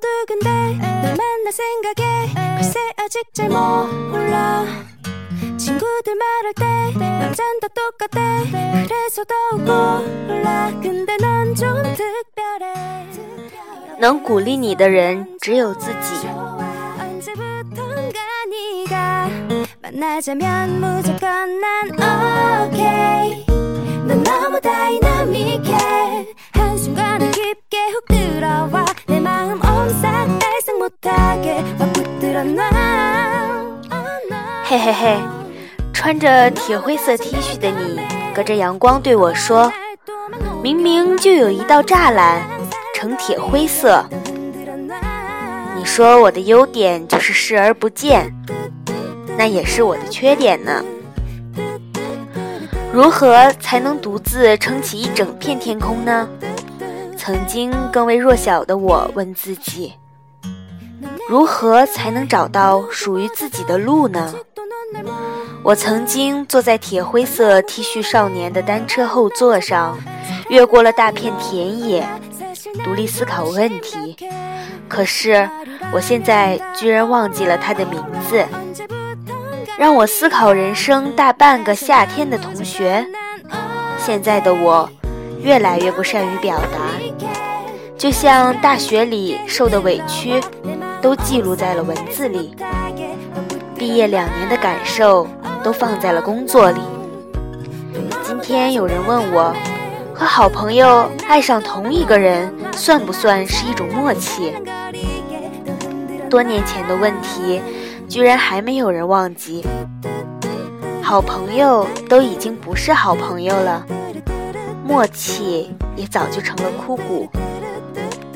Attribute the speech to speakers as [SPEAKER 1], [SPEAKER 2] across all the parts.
[SPEAKER 1] 두근데 널 만날 생각에 글쎄 아직 잘 몰라 친구들 말할 때 남잔 다 똑같대 그래서 더욱 몰라 근데 넌 좀 특별해
[SPEAKER 2] 能鼓励你的人只有自己。
[SPEAKER 1] 언제부턴가 네가 만나자면 무조건 난 오케이 넌 너무 다이나믹해 한순간에 깊게 훅 들어와 내 마
[SPEAKER 2] 嘿嘿嘿，穿着铁灰色 T 恤的你，隔着阳光对我说：“明明就有一道栅栏，呈铁灰色。你说我的优点就是视而不见，那也是我的缺点呢。如何才能独自撑起一整片天空呢？”曾经更为弱小的我问自己：“如何才能找到属于自己的路呢？”我曾经坐在铁灰色 T 恤少年的单车后座上，越过了大片田野，独立思考问题。可是，我现在居然忘记了他的名字。让我思考人生大半个夏天的同学，现在的我，越来越不善于表达，就像大学里受的委屈，都记录在了文字里。毕业两年的感受都放在了工作里。今天有人问我，和好朋友爱上同一个人，算不算是一种默契？多年前的问题，居然还没有人忘记。好朋友都已经不是好朋友了，默契也早就成了枯骨，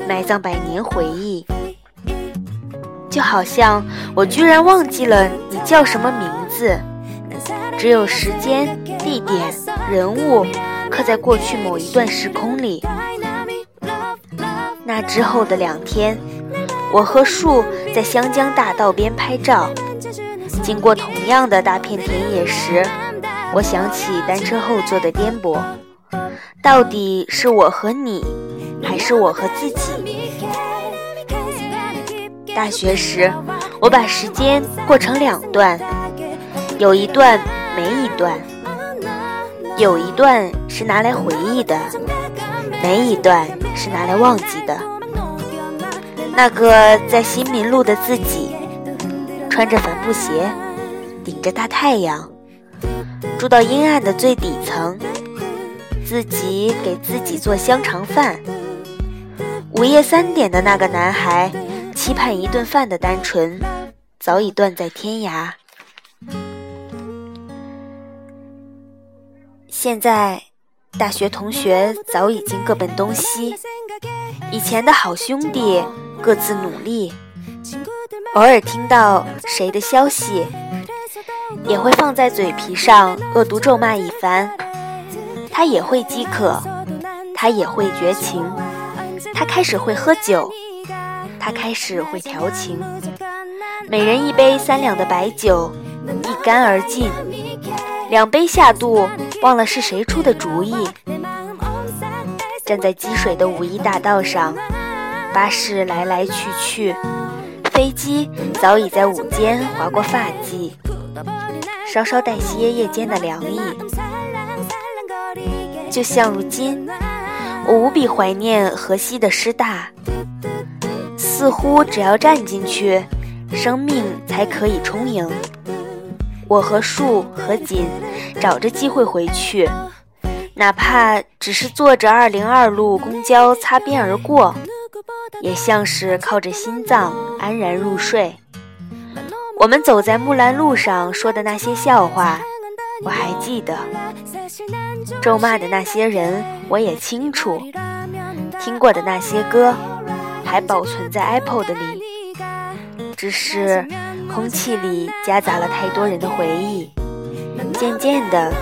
[SPEAKER 2] 埋葬百年回忆。就好像我居然忘记了你叫什么名字，只有时间、地点、人物刻在过去某一段时空里。那之后的两天，我和树在湘江大道边拍照，经过同样的大片田野时，我想起单车后座的颠簸，到底是我和你，还是我和自己？大学时，我把时间过成两段，有一段没一段，有一段是拿来回忆的，没一段是拿来忘记的。那个在新民路的自己，穿着帆布鞋，顶着大太阳，住到阴暗的最底层，自己给自己做香肠饭。午夜三点的那个男孩。期盼一顿饭的单纯，早已断在天涯。现在，大学同学早已经各奔东西，以前的好兄弟各自努力。偶尔听到谁的消息，也会放在嘴皮上恶毒咒骂一番。他也会饥渴，他也会绝情，他开始会喝酒。他开始会调情，每人一杯三两的白酒，一干而尽。两杯下肚，忘了是谁出的主意。站在积水的五一大道上，巴士来来去去，飞机早已在午间划过发髻，稍稍带些夜间的凉意。就像如今，我无比怀念河西的师大。似乎只要站进去，生命才可以充盈。我和树和锦找着机会回去，哪怕只是坐着二零二路公交擦边而过，也像是靠着心脏安然入睡。我们走在木兰路上说的那些笑话，我还记得；咒骂的那些人，我也清楚；听过的那些歌。还保存在 iPod 里，只是空气里夹杂了太多人的回忆，渐渐的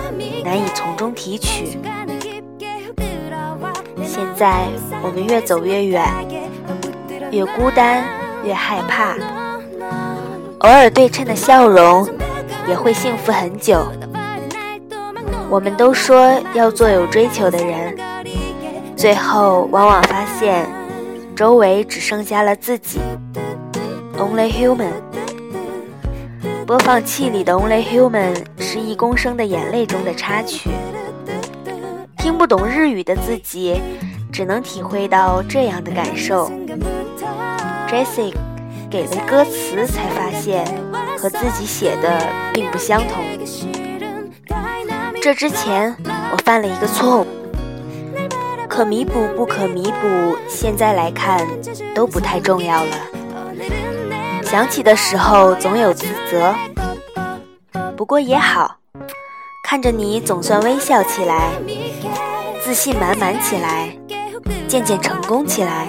[SPEAKER 2] 难以从中提取。现在我们越走越远，越孤单，越害怕。偶尔对称的笑容，也会幸福很久。我们都说要做有追求的人，最后往往发现。周围只剩下了自己，Only Human。播放器里的 Only Human 是一公升的眼泪中的插曲。听不懂日语的自己，只能体会到这样的感受。Jessie 给了歌词，才发现和自己写的并不相同。这之前我犯了一个错误，可弥补不可弥补，现在来看都不太重要了。想起的时候总有自责，不过也好，看着你总算微笑起来。自信满满起来，渐渐成功起来。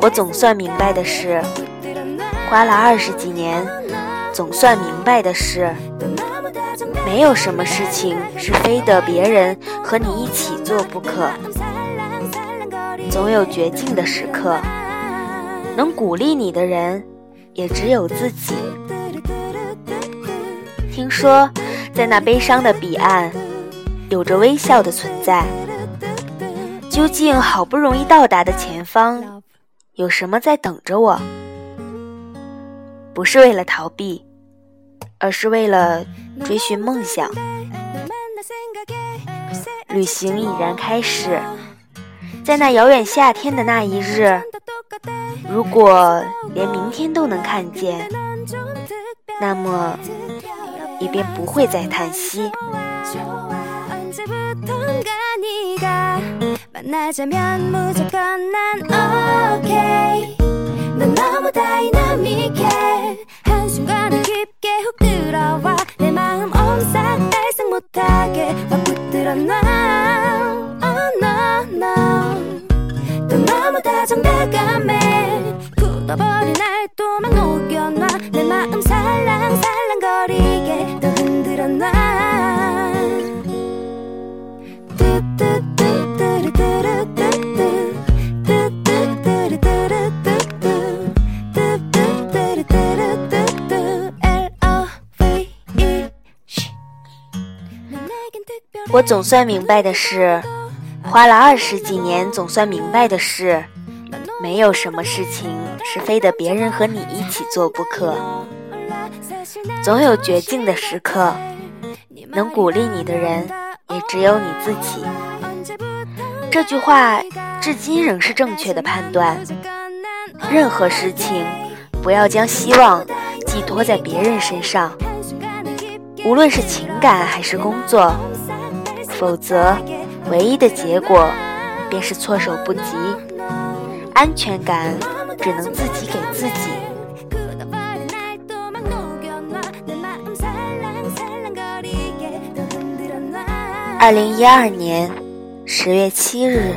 [SPEAKER 2] 我总算明白的是，花了二十几年，总算明白的是，没有什么事情是非得别人和你一起做不可。总有绝境的时刻，能鼓励你的人也只有自己。听说，在那悲伤的彼岸，有着微笑的存在。究竟好不容易到达的前方，有什么在等着我？不是为了逃避，而是为了追寻梦想。旅行已然开始，在那遥远夏天的那一日，如果连明天都能看见，那么也便不会再叹息。살랑살랑거리게 또 흔들어 놔我总算明白的是，花了二十几年，总算明白的是，没有什么事情是非得别人和你一起做不可。 总有绝境的时刻，能鼓励你的人也只有你自己。这句话至今仍是正确的判断。任何事情，不要将希望寄托在别人身上，无论是情感还是工作。否则，唯一的结果便是措手不及。安全感只能自己给自己。二零一二年十月七日。